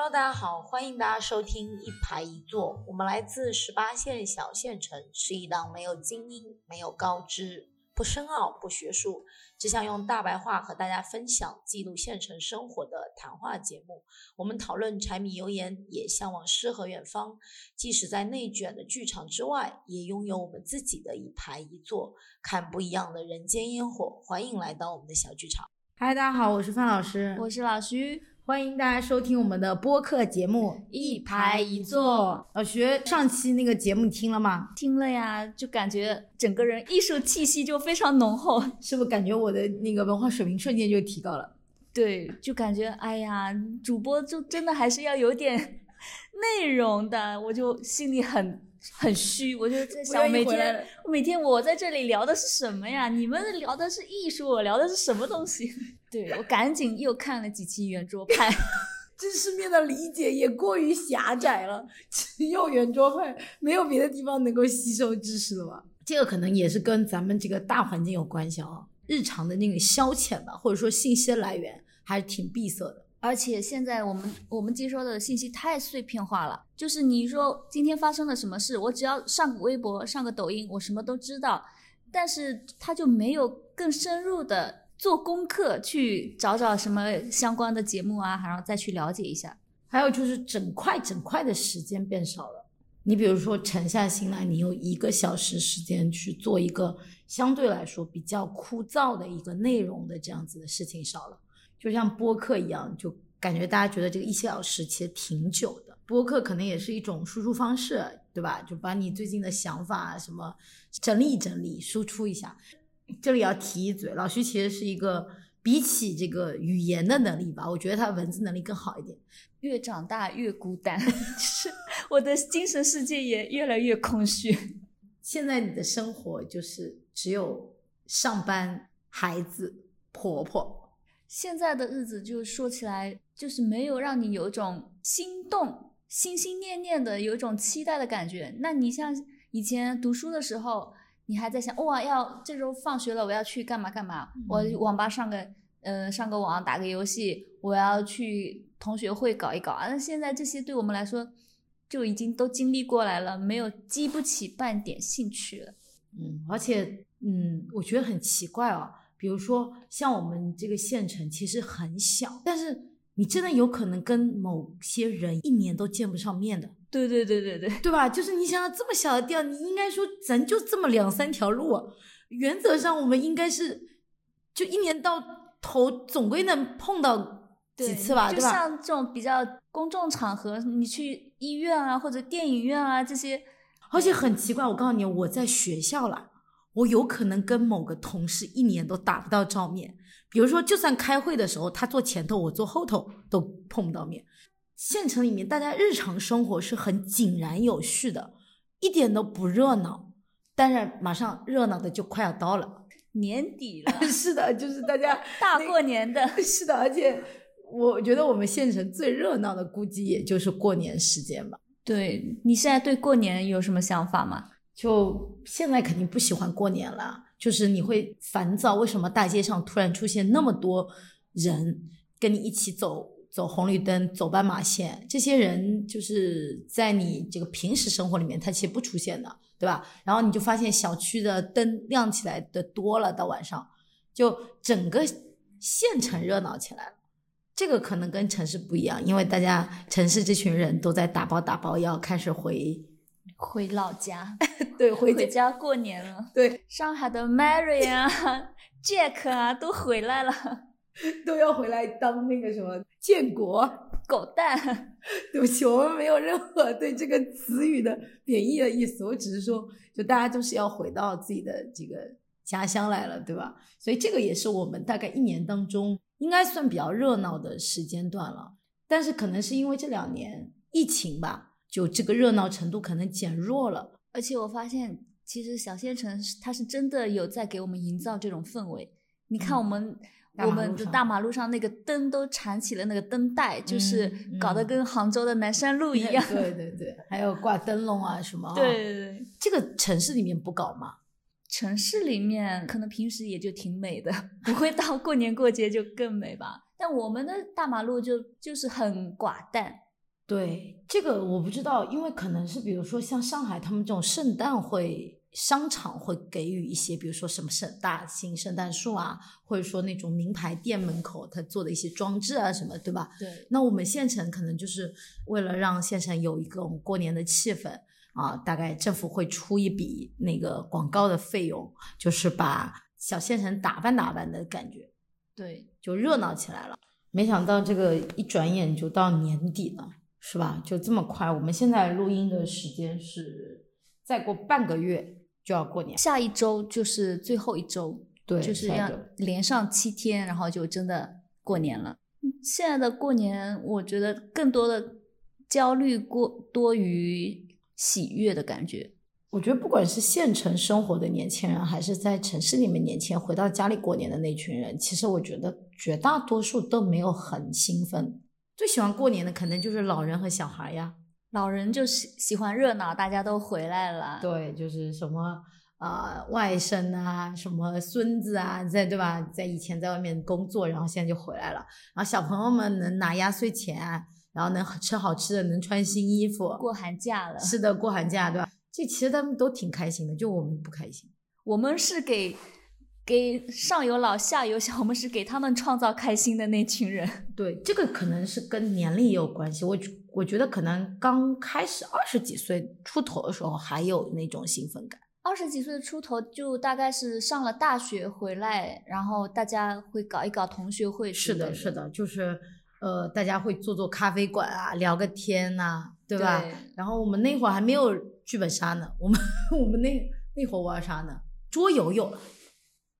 Hello，大家好，欢迎大家收听一排一座。我们来自十八线小县城，是一档没有精英、没有高知、不深奥、不学术，只想用大白话和大家分享、记录县城生活的谈话节目。我们讨论柴米油盐，也向往诗和远方。即使在内卷的剧场之外，也拥有我们自己的一排一座，看不一样的人间烟火。欢迎来到我们的小剧场。嗨，大家好，我是范老师，我是老徐，欢迎大家收听我们的播客节目《一排一坐》。老徐，上期那个节目你听了吗？听了呀，就感觉整个人艺术气息就非常浓厚，是不是感觉我的那个文化水平瞬间就提高了？对，就感觉哎呀，主播就真的还是要有点 内容的，我就心里很很虚，我就在想每天每天我在这里聊的是什么呀？你们聊的是艺术，我聊的是什么东西？对我赶紧又看了几期圆桌派，知识面的理解也过于狭窄了，只有圆桌派，没有别的地方能够吸收知识了吧？这个可能也是跟咱们这个大环境有关系啊，日常的那个消遣吧，或者说信息的来源还是挺闭塞的。而且现在我们我们接收的信息太碎片化了，就是你说今天发生了什么事，我只要上个微博、上个抖音，我什么都知道，但是他就没有更深入的做功课，去找找什么相关的节目啊，然后再去了解一下。还有就是整块整块的时间变少了。你比如说沉下心来，你有一个小时时间去做一个相对来说比较枯燥的一个内容的这样子的事情少了。就像播客一样，就感觉大家觉得这个一小时其实挺久的。播客可能也是一种输出方式，对吧？就把你最近的想法什么整理整理，输出一下。这里要提一嘴，老徐其实是一个比起这个语言的能力吧，我觉得他文字能力更好一点。越长大越孤单，是我的精神世界也越来越空虚。现在你的生活就是只有上班、孩子、婆婆。现在的日子就说起来，就是没有让你有一种心动、心心念念的有一种期待的感觉。那你像以前读书的时候，你还在想哇，要这周放学了，我要去干嘛干嘛？我网吧上个呃上个网打个游戏，我要去同学会搞一搞啊。那现在这些对我们来说就已经都经历过来了，没有激不起半点兴趣了。嗯，而且嗯，我觉得很奇怪哦。比如说，像我们这个县城其实很小，但是你真的有可能跟某些人一年都见不上面的。对对对对对，对吧？就是你想想这么小的地儿，你应该说咱就这么两三条路，原则上我们应该是就一年到头总归能碰到几次吧，对吧？就像这种比较公众场合，你去医院啊或者电影院啊这些，而且很奇怪，我告诉你，我在学校了。我有可能跟某个同事一年都打不到照面，比如说，就算开会的时候他坐前头，我坐后头都碰不到面。县城里面大家日常生活是很井然有序的，一点都不热闹。当然，马上热闹的就快要到了，年底了。是的，就是大家 大过年的。是的，而且我觉得我们县城最热闹的估计也就是过年时间吧。对你现在对过年有什么想法吗？就现在肯定不喜欢过年了，就是你会烦躁，为什么大街上突然出现那么多人跟你一起走走红绿灯、走斑马线？这些人就是在你这个平时生活里面，他其实不出现的，对吧？然后你就发现小区的灯亮起来的多了，到晚上就整个县城热闹起来了。这个可能跟城市不一样，因为大家城市这群人都在打包打包，要开始回。回老家，对，回家过年了。对，上海的 Mary 啊，Jack 啊，都回来了，都要回来当那个什么建国狗蛋。对不起，我们没有任何对这个词语的贬义的意思，我只是说，就大家都是要回到自己的这个家乡来了，对吧？所以这个也是我们大概一年当中应该算比较热闹的时间段了。但是可能是因为这两年疫情吧。就这个热闹程度可能减弱了，而且我发现，其实小县城它是真的有在给我们营造这种氛围。你看我们我们的大马路上那个灯都缠起了那个灯带，就是搞得跟杭州的南山路 一样。对对对，还有挂灯笼啊什么。对对对，这个城市里面不搞吗？城市里面可能平时也就挺美的，不会到过年过节就更美吧。但我们的大马路就就是很寡淡。对这个我不知道，因为可能是比如说像上海他们这种圣诞会商场会给予一些，比如说什么圣大型圣诞树啊，或者说那种名牌店门口他做的一些装置啊什么，对吧？对，那我们县城可能就是为了让县城有一个我们过年的气氛啊，大概政府会出一笔那个广告的费用，就是把小县城打扮打扮的感觉，对，就热闹起来了。没想到这个一转眼就到年底了，是吧？就这么快。我们现在录音的时间是再过半个月就要过年，下一周就是最后一周，对，就是要连上七天，然后就真的过年了。现在的过年，我觉得更多的焦虑过多于喜悦的感觉。我觉得不管是县城生活的年轻人，还是在城市里面年轻人回到家里过年的那群人，其实我觉得绝大多数都没有很兴奋。最喜欢过年的可能就是老人和小孩呀。老人就喜喜欢热闹，大家都回来了。对，就是什么啊、外甥啊，什么孙子啊，在对吧？在以前在外面工作，然后现在就回来了。然后小朋友们能拿压岁钱，然后能吃好吃的，能穿新衣服。过寒假了，是的，过寒假对吧？这其实他们都挺开心的，就我们不开心。我们是给给上有老下有小，我们是给他们创造开心的那群人。对，这个可能是跟年龄也有关系。我觉我觉得可能刚开始二十几岁出头的时候还有那种兴奋感。二十几岁出头，就大概是上了大学回来，然后大家会搞一搞同学会之是的。是的，就是呃，大家会做做咖啡馆啊，聊个天呐、对吧？对然后我们那会儿还没有剧本杀呢，我们 我们那那会儿玩啥呢？桌游有了，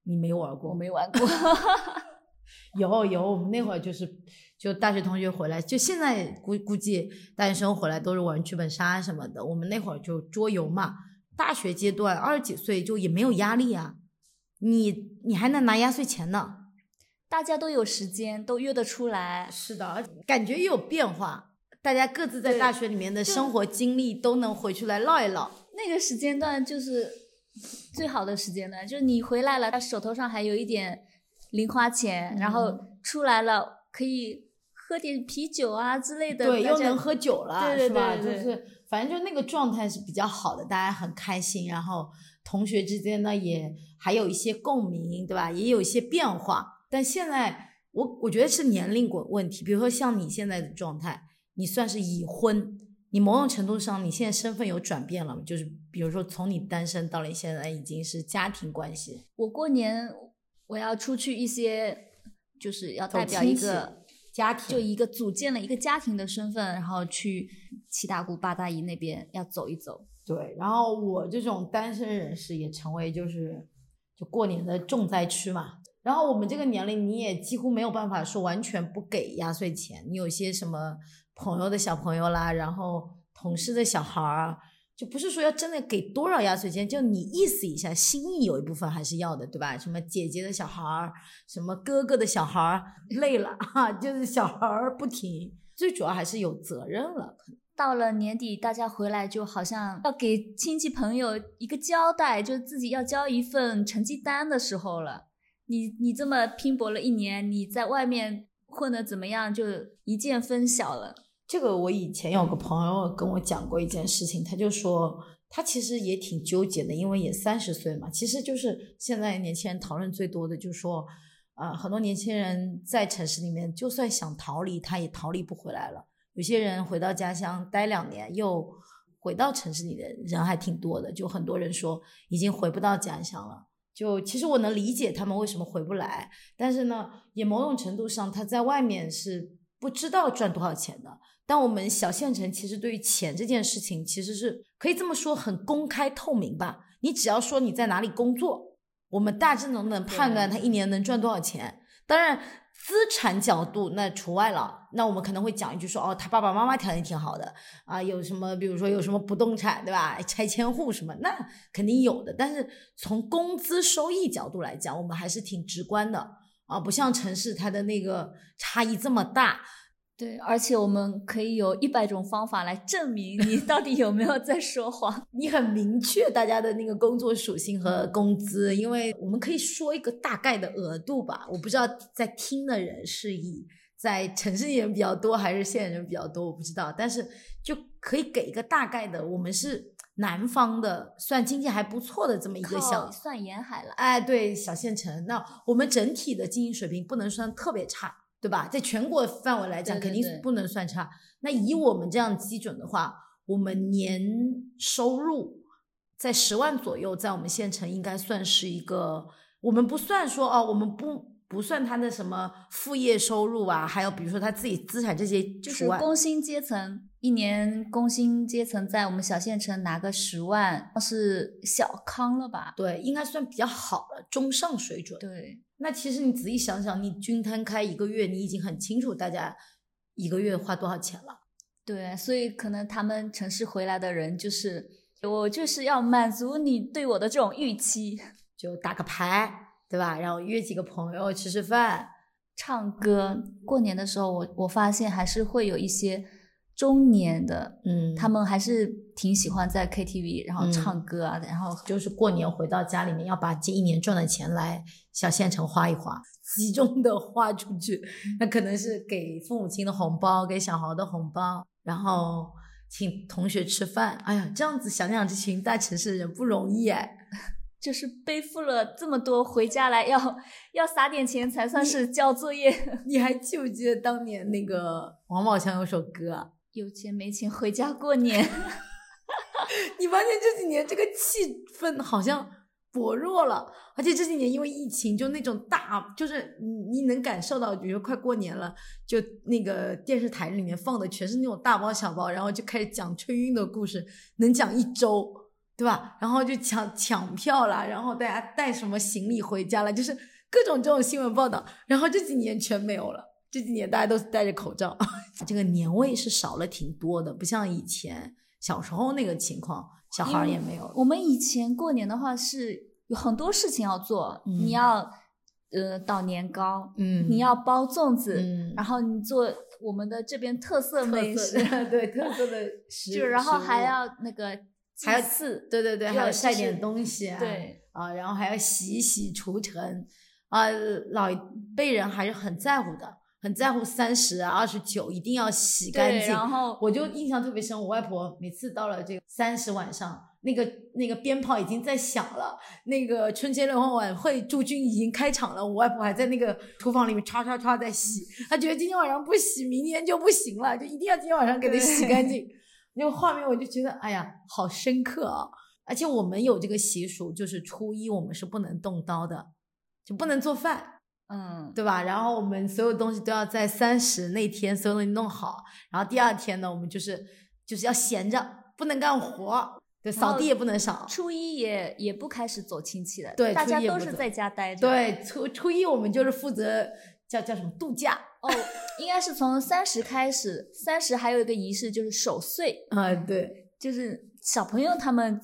你没玩过？我没玩过。有有，我们那会儿就是就大学同学回来，就现在估估计大学生回来都是玩剧本杀什么的。我们那会儿就桌游嘛，大学阶段二十几岁就也没有压力啊，你你还能拿压岁钱呢。大家都有时间，都约得出来。是的，感觉也有变化，大家各自在大学里面的生活经历都能回去来唠一唠。那个时间段就是最好的时间段，就是你回来了，他手头上还有一点零花钱，然后嗯出来了可以喝点啤酒啊之类的，对，又能喝酒了，对对是吧？就是反正就那个状态是比较好的，大家很开心，然后同学之间呢也还有一些共鸣，对吧？也有一些变化。但现在我我觉得是年龄问问题，比如说像你现在的状态，你算是已婚，你某种程度上你现在身份有转变了，就是比如说从你单身到了现在已经是家庭关系，我过年我要出去一些，就是要代表一个家庭就一个组建了一个家庭的身份，然后去七大姑八大姨那边要走一走。对，然后我这种单身人士也成为就是就过年的重灾区嘛。然后我们这个年龄，你也几乎没有办法说完全不给压岁钱。你有些什么朋友的小朋友啦，然后同事的小孩儿，就不是说要真的给多少压岁钱，就你意思一下，心意有一部分还是要的，对吧？什么姐姐的小孩儿，什么哥哥的小孩儿，累了哈，就是小孩儿不停。最主要还是有责任了，到了年底，大家回来就好像要给亲戚朋友一个交代，就自己要交一份成绩单的时候了。你你这么拼搏了一年，你在外面混的怎么样，就一见分晓了。这个我以前有个朋友跟我讲过一件事情，他就说他其实也挺纠结的，因为也三十岁嘛。其实就是现在年轻人讨论最多的，就是说，呃，很多年轻人在城市里面，就算想逃离，他也逃离不回来了。有些人回到家乡待两年，又回到城市里的人还挺多的，就很多人说已经回不到家乡了。就其实我能理解他们为什么回不来，但是呢，也某种程度上他在外面是不知道赚多少钱的。但我们小县城其实对于钱这件事情，其实是可以这么说很公开透明吧。你只要说你在哪里工作，我们大致能能判断他一年能赚多少钱。当然，资产角度那除外了。那我们可能会讲一句说，哦，他爸爸妈妈条件挺好的啊，有什么，比如说有什么不动产，对吧？拆迁户什么，那肯定有的。但是从工资收益角度来讲，我们还是挺直观的啊，不像城市它的那个差异这么大。对，而且我们可以有一百种方法来证明你 到底有没有在说谎。你很明确大家的那个工作属性和工资，因为我们可以说一个大概的额度吧。我不知道在听的人是以在城市人比较多还是县人比较多，我不知道，但是就可以给一个大概的，我们是南方的，算经济还不错的这么一个小，算沿海了。哎，对，小县城。那我们整体的经济水平不能算特别差，对吧？在全国范围来讲，对对对肯定是不能算差。那以我们这样基准的话，我们年收入在十万左右，在我们县城应该算是一个，我们不算说哦，我们不不算他的什么副业收入啊，还有比如说他自己资产这些就是。工薪阶层，一年工薪阶层在我们小县城拿个十万是小康了吧？对，应该算比较好了，中上水准。对，那其实你仔细想想，你均摊开一个月，你已经很清楚大家一个月花多少钱了。对，所以可能他们城市回来的人就是我就是要满足你对我的这种预期，就打个牌，对吧？然后约几个朋友吃吃饭。唱歌。过年的时候，我我发现还是会有一些中年的，嗯他们还是挺喜欢在 KTV 然后嗯唱歌啊，然后就是过年回到家里面，要把这一年赚的钱来小县城花一花，集中的花出去。那可能是给父母亲的红包，给小孩的红包，然后请同学吃饭。哎呀，这样子想想，这群大城市的人不容易哎。就是背负了这么多，回家来要要撒点钱才算是交作业。你还记不记得当年那个王宝强有首歌啊？有钱没钱回家过年，你发现这几年这个气氛好像薄弱了，而且这几年因为疫情，就那种大，就是你你能感受到，比如快过年了，就那个电视台里面放的全是那种大包小包，然后就开始讲春运的故事，能讲一周，对吧？然后就抢抢票啦，然后大家带什么行李回家了，就是各种这种新闻报道，然后这几年全没有了。这几年大家都是戴着口罩，这个年味是少了挺多的，不像以前小时候那个情况，小孩儿也没有。我们以前过年的话是有很多事情要做，嗯。你要呃捣年糕，嗯。你要包粽子，嗯。然后你做我们的这边特色美食，对 特色的食，就然后还要那个还要刺，对对对，还要晒点东西啊，对啊，然后还要洗一洗除尘。啊，老一辈人还是很在乎的，很在乎三十啊、二十九一定要洗干，净。然后我就印象特别深，我外婆每次到了这个三十晚上，那个那个鞭炮已经在响了，那个春节联欢晚会驻军已经开场了，我外婆还在那个厨房里面唰唰唰在洗，她觉得今天晚上不洗，明天就不行了，就一定要今天晚上给它洗干净。那个画面我就觉得，哎呀，好深刻啊！而且我们有这个习俗，就是初一我们是不能动刀的，就不能做饭。嗯，对吧？然后我们所有东西都要在三十那天所有东西弄好，然后第二天呢，我们就是就是要闲着，不能干活，对，扫地也不能扫。初一也也不开始走亲戚了，对大家都是在家待着，对，初初一我们就是负责叫叫什么度假，哦，应该是从三十开始，三十还有一个仪式就是守岁，啊、对，就是小朋友他们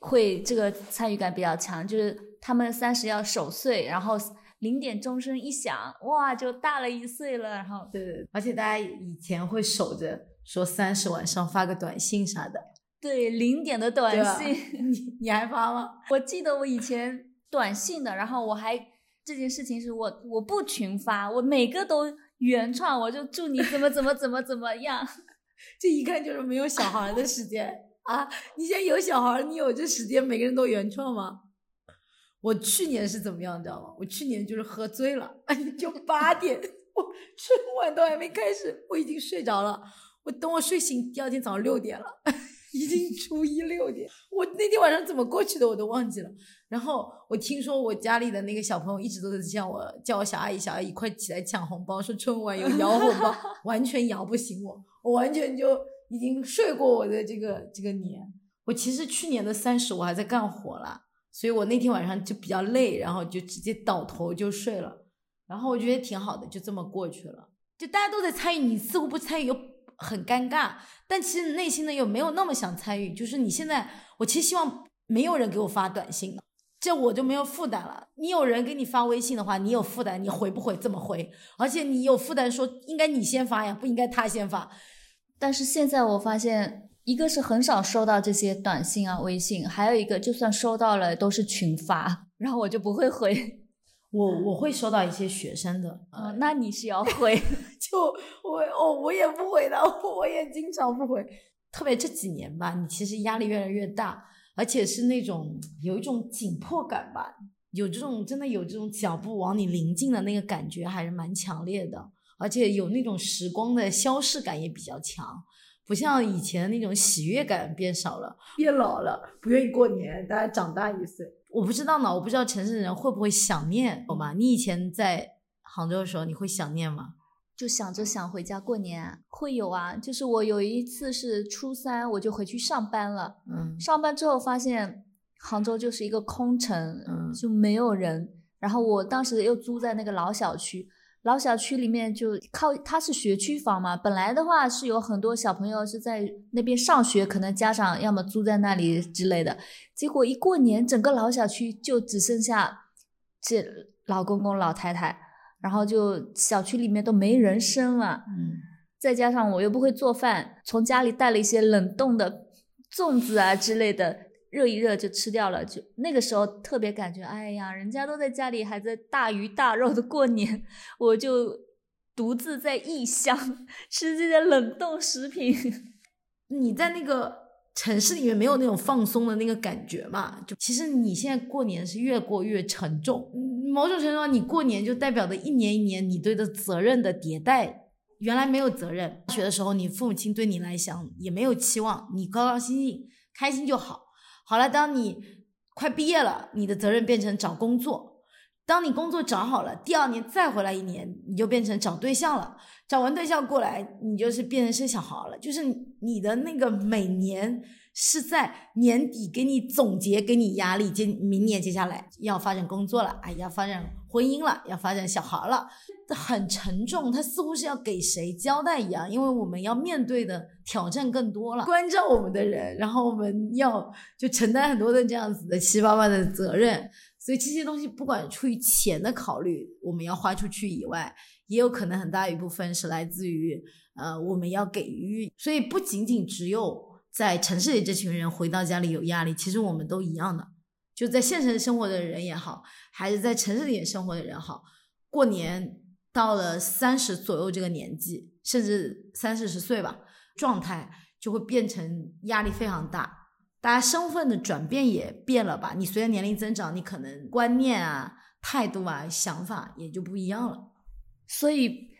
会这个参与感比较强，就是他们三十要守岁，然后零点钟声一响，哇，就大了一岁了，然后对对，而且大家以前会守着说三十晚上发个短信啥的，对零点的短？信，你你还发吗？我记得我以前短信的，然后我还这件事情是我我不群发，我每个都原创，我就祝你怎么怎么怎么怎么样。这一看就是没有小孩的时间 啊！你现在有小孩，你有这时间，每个人都原创吗？我去年是怎么样，你知道吗？我去年就是喝醉了，就八点，我春晚都还没开始，我已经睡着了。我等我睡醒，第二天早上六点了，已经初一六点。我那天晚上怎么过去的，我都忘记了。然后我听说我家里的那个小朋友一直都在叫我叫我小阿姨，小阿姨快起来抢红包，说春晚有摇红包，完全摇不醒我，我完全就已经睡过我的这个这个年。我其实去年的三十我还在干活了，所以我那天晚上就比较累，然后就直接倒头就睡了。然后我觉得挺好的，就这么过去了。就大家都在参与，你似乎不参与又很尴尬，但其实内心呢又没有那么想参与。就是你现在，我其实希望没有人给我发短信。这我就没有负担了。你有人给你发微信的话，你有负担，你回不回？怎么回？而且你有负担，说应该你先发呀，不应该他先发。但是现在我发现，一个是很少收到这些短信啊、微信，还有一个就算收到了都是群发，然后我就不会回。我我会收到一些学生的，哦，那你是要回，就我哦，我也不回的，我也经常不回。特别这几年吧，你其实压力越来越大，而且是那种有一种紧迫感吧，有这种真的有这种脚步往你临近的那个感觉，还是蛮强烈的，而且有那种时光的消逝感也比较强。不像以前那种喜悦感变少了，变老了，不愿意过年，大家长大一岁。我不知道呢，我不知道城市人会不会想念，好吗？你以前在杭州的时候，你会想念吗？就想着想回家过年，会有啊。就是我有一次是初三，我就回去上班了。嗯，上班之后发现杭州就是一个空城，嗯就没有人。然后我当时又租在那个老小区。老小区里面就靠它是学区房嘛，本来的话是有很多小朋友是在那边上学，可能家长要么租在那里之类的。结果一过年，整个老小区就只剩下这老公公老太太，然后就小区里面都没人声了。嗯，再加上我又不会做饭，从家里带了一些冷冻的粽子啊之类的。热一热就吃掉了，就那个时候特别感觉，哎呀，人家都在家里还在大鱼大肉的过年，我就独自在异乡 吃这些冷冻食品。你在那个城市里面没有那种放松的那个感觉嘛？就其实你现在过年是越过越沉重，某种程度上，你过年就代表着一年一年你对的责任的迭代。原来没有责任，学的时候你父母亲对你来讲也没有期望，你高高兴兴开心就好。好了，当你快毕业了，你的责任变成找工作。当你工作找好了，第二年再回来一年，你就变成找对象了。找完对象过来，你就是变成生小孩了。就是你的那个每年是在年底给你总结，给你压力。接明年接下来要发展工作了，哎，要发展婚姻了，要发展小孩了。很沉重，他似乎是要给谁交代一样，因为我们要面对的挑战更多了，关照我们的人，然后我们要就承担很多的这样子的七八万的责任，所以这些东西不管出于钱的考虑，我们要花出去以外，也有可能很大一部分是来自于呃我们要给予，所以不仅仅只有在城市里这群人回到家里有压力，其实我们都一样的，就在县城生活的人也好，还是在城市里生活的人好，过年。到了三十左右这个年纪，甚至三四十岁吧，状态就会变成压力非常大。大家身份的转变也变了吧？你随着年龄增长，你可能观念啊、态度啊、想法也就不一样了。所以，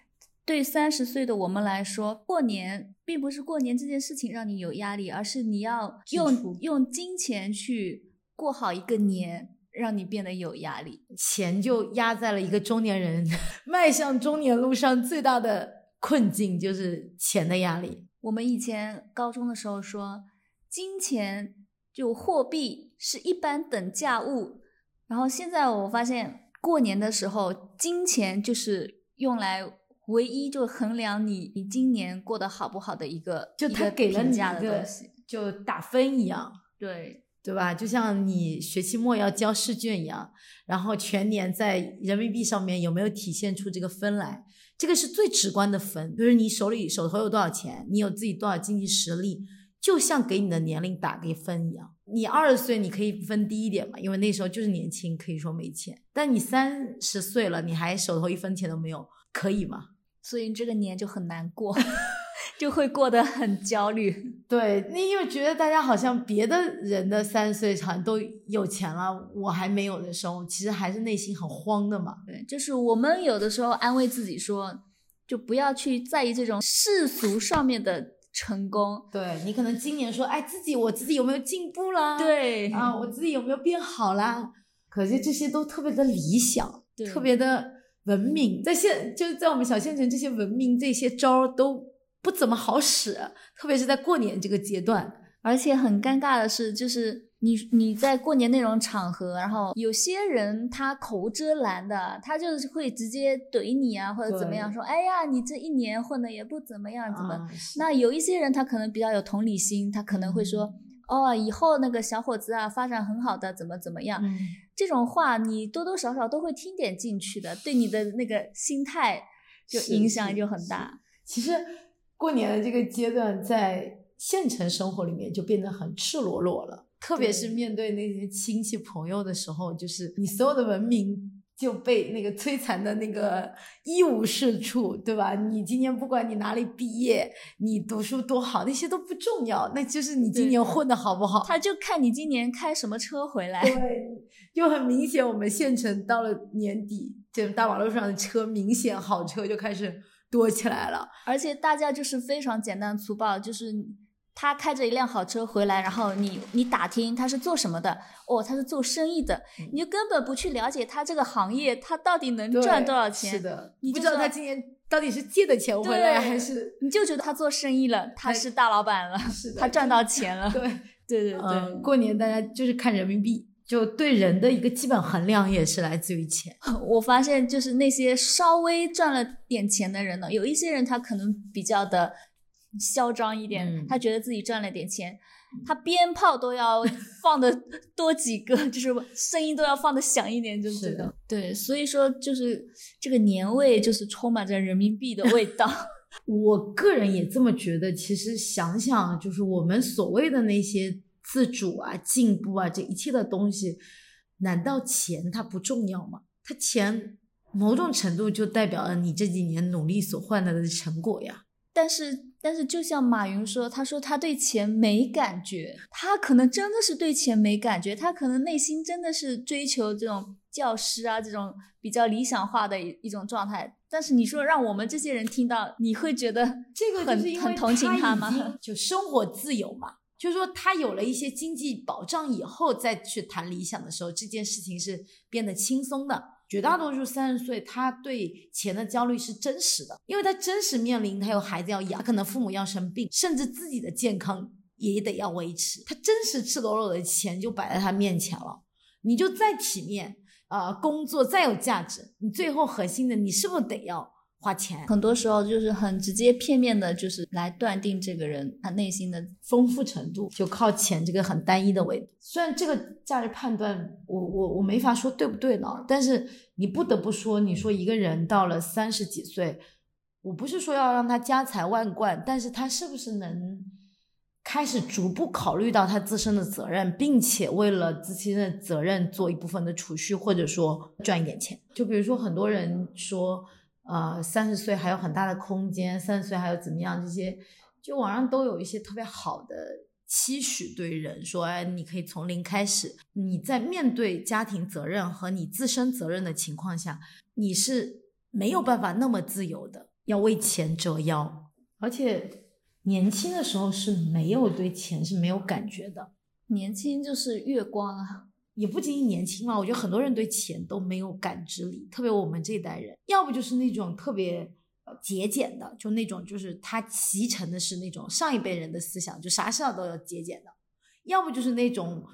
对三十岁的我们来说，过年并不是过年这件事情让你有压力，而是你要用用金钱去过好一个年。让你变得有压力，钱就压在了一个中年人迈向中年路上最大的困境，就是钱的压力。我们以前高中的时候说，金钱就货币是一般等价物，然后现在我发现过年的时候，金钱就是用来唯一就衡量你你今年过得好不好的一个，就他给了你一个就打分一样，对。对吧？就像你学期末要交试卷一样，然后全年在人民币上面有没有体现出这个分来？这个是最直观的分，就是你手里手头有多少钱，你有自己多少经济实力，就像给你的年龄打个分一样。你二十岁你可以分低一点嘛，因为那时候就是年轻，可以说没钱。但你三十岁了，你还手头一分钱都没有，可以吗？所以这个年就很难过。就会过得很焦虑，对，你又觉得大家好像别的人的三十岁好像都有钱了，我还没有的时候，其实还是内心很慌的嘛。对，就是我们有的时候安慰自己说，就不要去在意这种世俗上面的成功。对你可能今年说，哎，自己我自己有没有进步啦？对啊，我自己有没有变好啦？可是这些都特别的理想，特别的文明，在现就是在我们小县城，这些文明这些招都。不怎么好使，特别是在过年这个阶段，而且很尴尬的是，就是你你在过年那种场合，然后有些人他口无遮拦的，他就是会直接怼你啊，或者怎么样，说哎呀，你这一年混的也不怎么样，怎么？那有一些人他可能比较有同理心，他可能会说，哦，以后那个小伙子啊，发展很好的，怎么怎么样？这种话你多多少少都会听点进去的，对你的那个心态就影响就很大。其实。过年的这个阶段，在县城生活里面就变得很赤裸裸了，特别是面对那些亲戚朋友的时候，就是你所有的文明就被那个摧残的那个一无是处，对吧？你今年不管你哪里毕业，你读书多好，那些都不重要，那就是你今年混的好不好。他就看你今年开什么车回来。对，就很明显，我们县城到了年底，这大马路上的车明显好车就开始多起来了，而且大家就是非常简单粗暴，就是。他开着一辆好车回来，然后你你打听他是做什么的，哦，他是做生意的，你就根本不去了解他这个行业，他到底能赚多少钱？是的，你不知道他今年到底是借的钱回来还是？你就觉得他做生意了，他是大老板了，是他赚到钱了。对对对对，过年大家就是看人民币，就对人的一个基本衡量也是来自于钱。我发现就是那些稍微赚了点钱的人呢，有一些人他可能比较的。嚣张一点，他觉得自己赚了点钱，他鞭炮都要放的多几个，就是声音都要放的响一点，就是的。对，所以说就是这个年味就是充满着人民币的味道。我个人也这么觉得。其实想想，就是我们所谓的那些自主啊、进步啊，这一切的东西，难道钱它不重要吗？它钱某种程度就代表了你这几年努力所换来的成果呀。但是。但是，就像马云说，他说他对钱没感觉，他可能真的是对钱没感觉，他可能内心真的是追求这种教师啊这种比较理想化的一一种状态。但是你说让我们这些人听到，你会觉得这个很很同情他吗？就生活自由嘛，就是说他有了一些经济保障以后，再去谈理想的时候，这件事情是变得轻松的。绝大多数三十岁，他对钱的焦虑是真实的，因为他真实面临他有孩子要养，可能父母要生病，甚至自己的健康也得要维持。他真实赤裸裸的钱就摆在他面前了，你就再体面啊，工作再有价值，你最后核心的你是不是得要？花钱很多时候就是很直接片面的，就是来断定这个人他内心的丰富程度，就靠钱这个很单一的维度。虽然这个价值判断，我我我没法说对不对呢，但是你不得不说，你说一个人到了三十几岁，我不是说要让他家财万贯，但是他是不是能开始逐步考虑到他自身的责任，并且为了自身的责任做一部分的储蓄，或者说赚一点钱？就比如说很多人说。呃，三十岁还有很大的空间，三十岁还有怎么样？这些就网上都有一些特别好的期许，对人说，哎，你可以从零开始。你在面对家庭责任和你自身责任的情况下，你是没有办法那么自由的，要为钱折腰。而且年轻的时候是没有对钱是没有感觉的，年轻就是月光啊。也不仅仅年轻嘛，我觉得很多人对钱都没有感知力，特别我们这一代人，要不就是那种特别节俭的，就那种就是他集成的是那种上一辈人的思想，就啥事都要节俭的；要不就是那种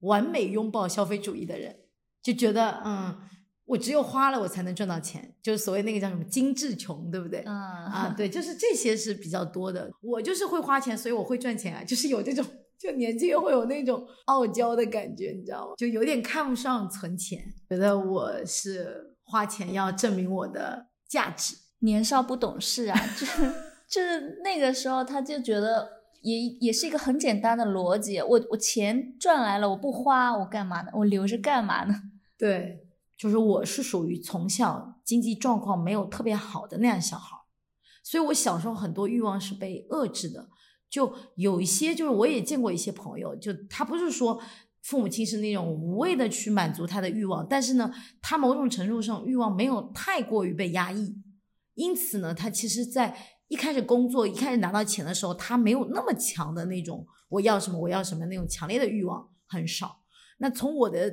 完美拥抱消费主义的人，就觉得嗯，我只有花了我才能赚到钱，就是所谓那个叫什么精致穷，对不对？嗯啊，对，就是这些是比较多的。我就是会花钱，所以我会赚钱啊，就是有这种。就年轻会有那种傲娇的感觉，你知道吗？就有点看不上存钱，觉得我是花钱要证明我的价值。年少不懂事啊，就是就是那个时候，他就觉得也也是一个很简单的逻辑。我我钱赚来了，我不花，我干嘛呢？我留着干嘛呢？对，就是我是属于从小经济状况没有特别好的那样小孩，所以我小时候很多欲望是被遏制的。就有一些，就是我也见过一些朋友，就他不是说父母亲是那种无谓的去满足他的欲望，但是呢，他某种程度上欲望没有太过于被压抑，因此呢，他其实在一开始工作、一开始拿到钱的时候，他没有那么强的那种我要什么我要什么那种强烈的欲望很少。那从我的。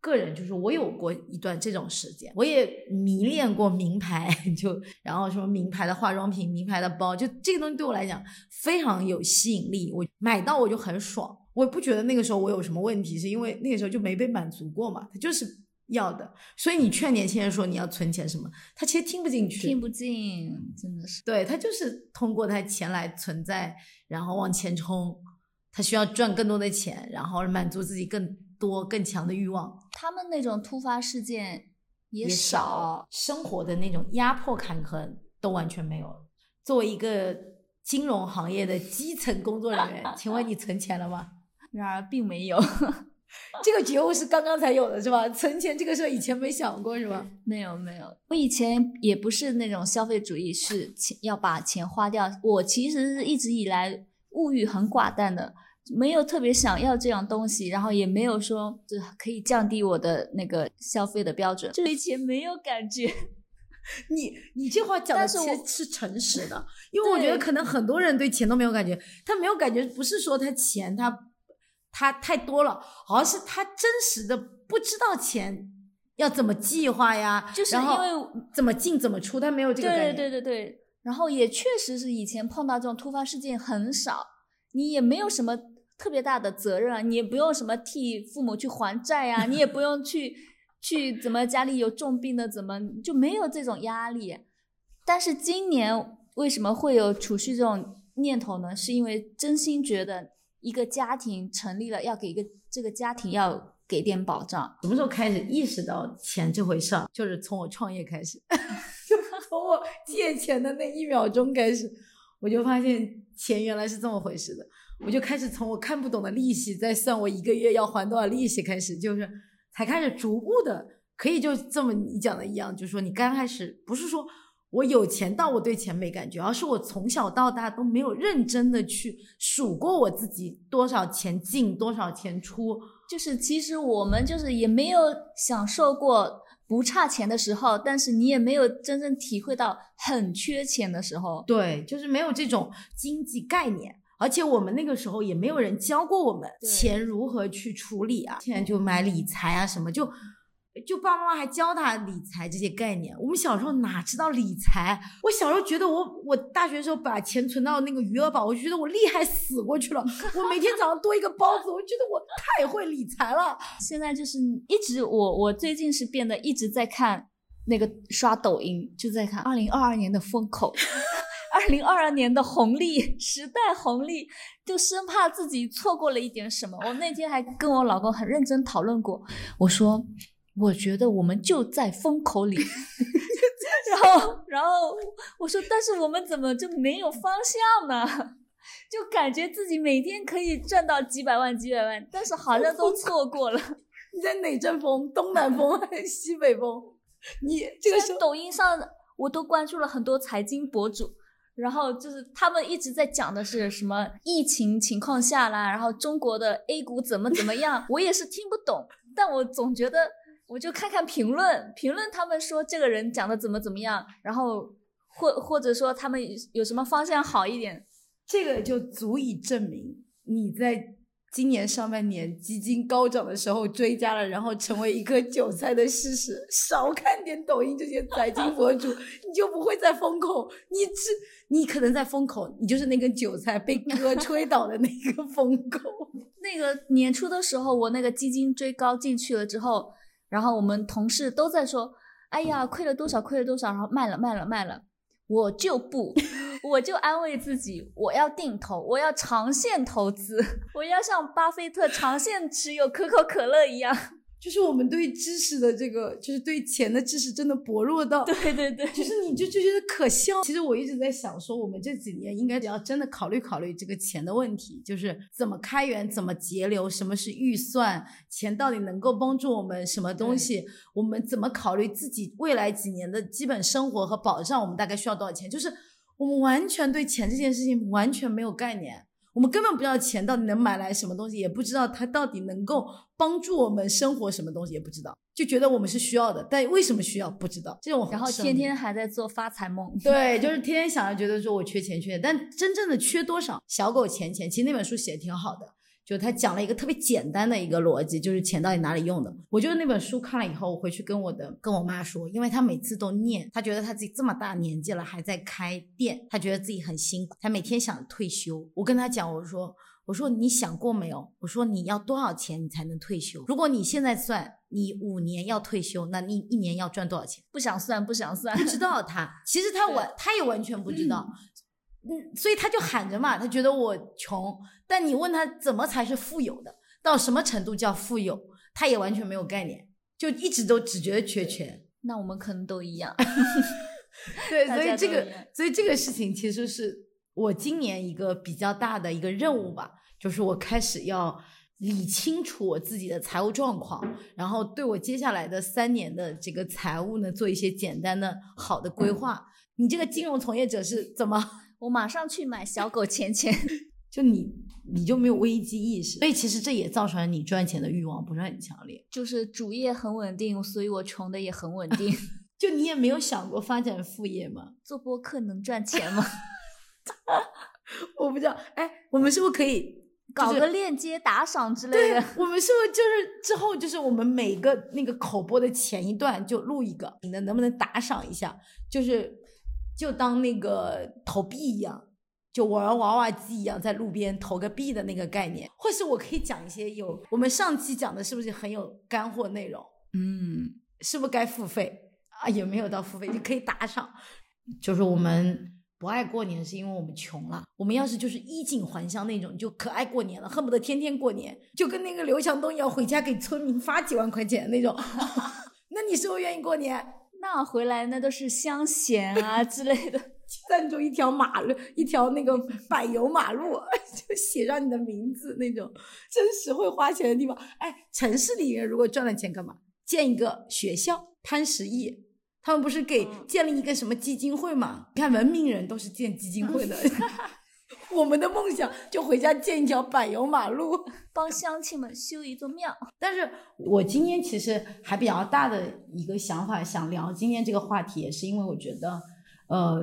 个人就是我有过一段这种时间，我也迷恋过名牌，就然后什么名牌的化妆品、名牌的包，就这个东西对我来讲非常有吸引力，我买到我就很爽，我也不觉得那个时候我有什么问题，是因为那个时候就没被满足过嘛，他就是要的，所以你劝年轻人说你要存钱什么，他其实听不进去，听不进，真的是，对他就是通过他钱来存在，然后往前冲，他需要赚更多的钱，然后满足自己更。多更强的欲望，他们那种突发事件也少，生活的那种压迫坎坷都完全没有。作为一个金融行业的基层工作人员，请问你存钱了吗？然而并没有。这个觉悟是刚刚才有的，是吧？存钱这个事儿以前没想过，是吧？没有没有，我以前也不是那种消费主义，是钱要把钱花掉。我其实是一直以来物欲很寡淡的，没有特别想要这样东西，然后也没有说这可以降低我的那个消费的标准，对钱没有感觉。你你这话讲的其实是诚实的，因为我觉得可能很多人对钱都没有感觉，他没有感觉不是说他钱他他太多了，而是他真实的不知道钱要怎么计划呀，就是因为怎么进怎么出，他没有这个概对。对对对对，然后也确实是以前碰到这种突发事件很少，你也没有什么特别大的责任啊，你也不用什么替父母去还债啊，你也不用去 去怎么家里有重病的怎么就没有这种压力。但是今年为什么会有储蓄这种念头呢？是因为真心觉得一个家庭成立了，要给一个这个家庭要给点保障。什么时候开始意识到钱这回事儿？就是从我创业开始，就从我借钱的那一秒钟开始，我就发现钱原来是这么回事的。我就开始从我看不懂的利息，再算我一个月要还多少利息开始，就是才开始逐步的，可以就这么你讲的一样，就是说你刚开始不是说我有钱到我对钱没感觉，而是我从小到大都没有认真的去数过我自己多少钱进多少钱出，就是其实我们就是也没有享受过不差钱的时候，但是你也没有真正体会到很缺钱的时候。对，就是没有这种经济概念，而且我们那个时候也没有人教过我们钱如何去处理啊。现在就买理财啊什么，就就爸爸妈妈还教他理财这些概念。我们小时候哪知道理财？我小时候觉得我我大学的时候把钱存到那个余额宝，我就觉得我厉害死过去了。我每天早上多一个包子，我觉得我太会理财了。现在就是一直我我最近是变得一直在看那个刷抖音，就在看二零二二年的风口。二零二二年的红利，时代红利，就生怕自己错过了一点什么。我那天还跟我老公很认真讨论过，我说，我觉得我们就在风口里，然后，然后我说，但是我们怎么就没有方向呢？就感觉自己每天可以赚到几百万、几百万，但是好像都错过了。你在哪阵风？东南风还是西北风？你这个时候抖音上，我都关注了很多财经博主，然后就是他们一直在讲的是什么疫情情况下啦，然后中国的 A 股怎么怎么样，我也是听不懂，但我总觉得我就看看评论，评论他们说这个人讲的怎么怎么样，然后或或者说他们有什么方向好一点，这个就足以证明你在今年上半年基金高涨的时候追加了，然后成为一颗韭菜的事实。少看点抖音这些财经博主，你就不会在风口。你只你可能在风口，你就是那根韭菜被 割吹倒的那个风口。那个年初的时候，我那个基金追高进去了之后，然后我们同事都在说：“哎呀，亏了多少，亏了多少，然后卖了，卖了，卖了。”我就不，我就安慰自己，我要定投，我要长线投资，我要像巴菲特长线持有可口可乐一样。就是我们对知识的这个，就是对钱的知识真的薄弱到，对对对，就是你就就觉得可笑。其实我一直在想说，我们这几年应该要真的考虑考虑这个钱的问题，就是怎么开源，怎么节流，什么是预算，钱到底能够帮助我们什么东西，我们怎么考虑自己未来几年的基本生活和保障，我们大概需要多少钱？就是我们完全对钱这件事情完全没有概念。我们根本不知道钱到底能买来什么东西，也不知道它到底能够帮助我们生活什么东西，也不知道，就觉得我们是需要的，但为什么需要不知道。这种然后天天还在做发财梦。对，就是天天想着觉得说我缺钱缺钱，但真正的缺多少？小狗钱钱，其实那本书写的挺好的，就他讲了一个特别简单的一个逻辑，就是钱到底哪里用的。我就是那本书看了以后，我回去跟我的跟我妈说，因为她每次都念，她觉得她自己这么大年纪了还在开店，她觉得自己很辛苦，她每天想退休。我跟她讲，我说。我说你想过没有？我说你要多少钱你才能退休？如果你现在算你五年要退休，那你一年要赚多少钱？不想算，不想算。不知道他，其实他完他也完全不知道，嗯，所以他就喊着嘛，他觉得我穷，但你问他怎么才是富有的，到什么程度叫富有，他也完全没有概念，就一直都只觉得缺钱。那我们可能都一样。对，所以这个所以这个事情其实是我今年一个比较大的一个任务吧，就是我开始要理清楚我自己的财务状况，然后对我接下来的三年的这个财务呢做一些简单的好的规划。你这个金融从业者是怎么？我马上去买小狗钱钱。就你你就没有危机意识，所以其实这也造成了你赚钱的欲望不是很强烈。就是主业很稳定，所以我穷的也很稳定。就你也没有想过发展副业吗？做播客能赚钱吗？我不知道。哎，我们是不是可以搞个链接打赏之类的？我们是不是就是之后就是我们每个那个口播的前一段就录一个，你能能不能打赏一下？就是就当那个投币一样。就玩娃娃机一样，在路边投个币的那个概念，或是我可以讲一些有我们上期讲的，是不是很有干货内容？嗯，是不是该付费啊？也没有到付费就可以打赏。就是我们不爱过年，是因为我们穷了。我们要是就是衣锦还乡那种，就可爱过年了，恨不得天天过年，就跟那个刘强东一样，回家给村民发几万块钱那种。那你是不是愿意过年？那回来那都是香咸啊 之类的。赞助一条马路，一条那个柏油马路，就写上你的名字那种，真实会花钱的地方。哎，城市里面如果赚了钱干嘛？建一个学校，潘石屹他们不是给建立一个什么基金会吗？你看文明人都是建基金会的，我们的梦想就回家建一条柏油马路，帮乡亲们修一座庙。但是我今天其实还比较大的一个想法，想聊今天这个话题，也是因为我觉得。呃，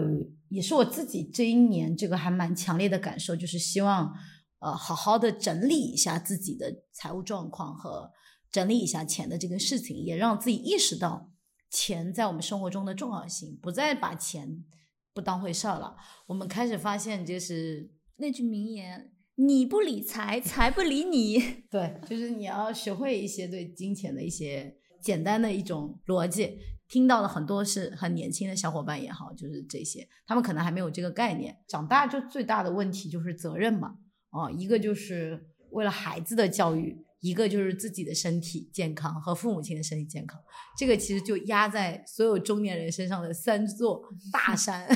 也是我自己这一年这个还蛮强烈的感受，就是希望呃好好的整理一下自己的财务状况和整理一下钱的这个事情，也让自己意识到钱在我们生活中的重要性，不再把钱不当回事儿了。我们开始发现，就是那句名言：“你不理财，财不理你。”对，就是你要学会一些对金钱的一些简单的一种逻辑。听到的很多是很年轻的小伙伴也好，就是这些，他们可能还没有这个概念。长大就最大的问题就是责任嘛，哦，一个就是为了孩子的教育，一个就是自己的身体健康和父母亲的身体健康。这个其实就压在所有中年人身上的三座大山，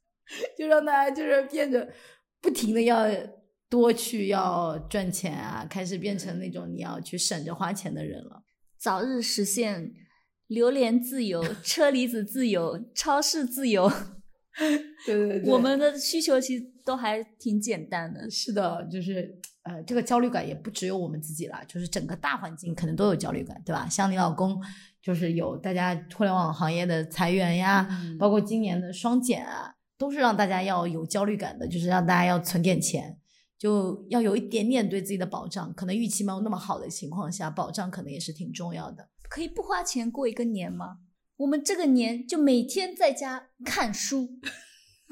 就让大家就是变得不停的要多去要赚钱啊，开始变成那种你要去省着花钱的人了，早日实现。榴莲自由，车厘子自由，超市自由。对对对，我们的需求其实都还挺简单的。是的，就是呃，这个焦虑感也不只有我们自己了，就是整个大环境可能都有焦虑感，对吧？像你老公，就是有大家互联网行业的裁员呀，包括今年的双减啊，都是让大家要有焦虑感的，就是让大家要存点钱，就要有一点点对自己的保障。可能预期没有那么好的情况下，保障可能也是挺重要的。可以不花钱过一个年吗？我们这个年就每天在家看书、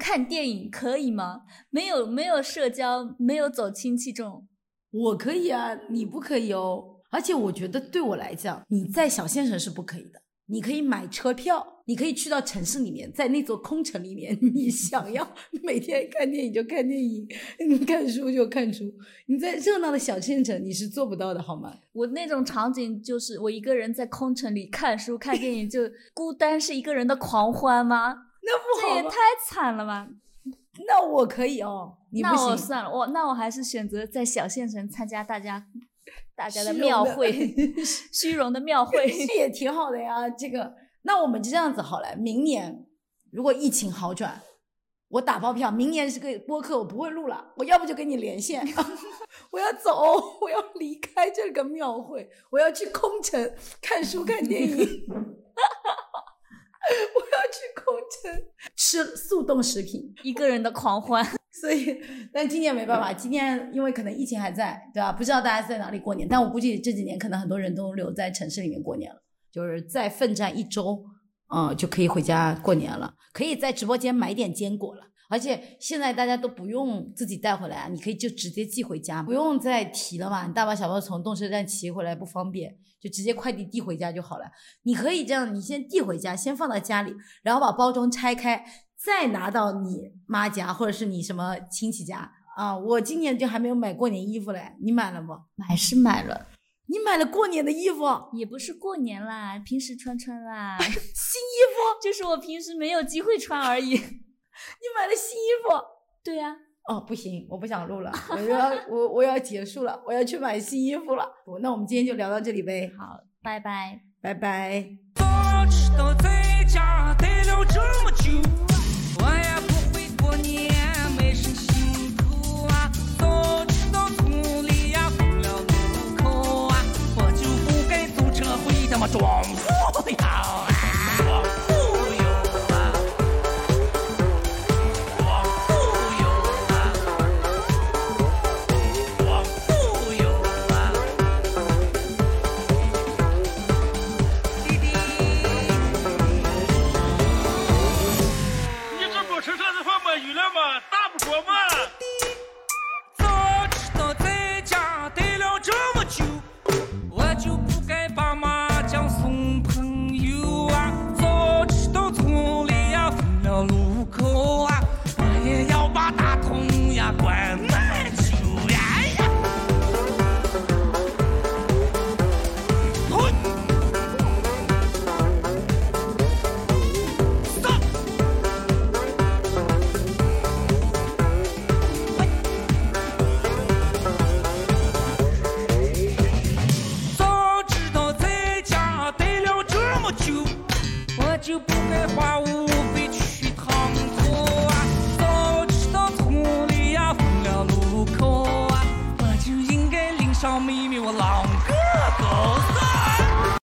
看电影，可以吗？没有没有社交，没有走亲戚这种，我可以啊，你不可以哦。而且我觉得对我来讲，你在小县城是不可以的。你可以买车票，你可以去到城市里面，在那座空城里面，你想要每天看电影就看电影，你看书就看书。你在热闹的小县城，你是做不到的，好吗？我那种场景就是我一个人在空城里看书看电影，就孤单是一个人的狂欢吗？那不好，这也太惨了吧！那我可以哦，那我算了，我那我还是选择在小县城参加大家。大家的庙会，虚荣的庙会，这也挺好的呀。这个，那我们就这样子好了。明年如果疫情好转，我打包票，明年这个播客我不会录了。我要不就跟你连线，我要走，我要离开这个庙会，我要去空城看书看电影。我要去空城吃速冻食品，一个人的狂欢。所以，但今年没办法，今年因为可能疫情还在，对吧？不知道大家在哪里过年，但我估计这几年可能很多人都留在城市里面过年了，就是再奋战一周，嗯，就可以回家过年了，可以在直播间买点坚果了。而且现在大家都不用自己带回来啊，你可以就直接寄回家，不用再提了嘛。你大包小包从动车站骑回来不方便，就直接快递递回家就好了。你可以这样，你先递回家，先放到家里，然后把包装拆开。再拿到你妈家或者是你什么亲戚家啊？我今年就还没有买过年衣服嘞，你买了不？买是买了，你买了过年的衣服？也不是过年啦，平时穿穿啦。新衣服就是我平时没有机会穿而已。你买了新衣服？对呀。哦，不行，我不想录了，我要我我要结束了，我要去买新衣服了。那我们今天就聊到这里呗，好，拜拜，拜拜。早知道在家待了这么久，我也不会过年卖身辛苦啊。早知道村里呀封了路口啊，我就不该走这回他妈装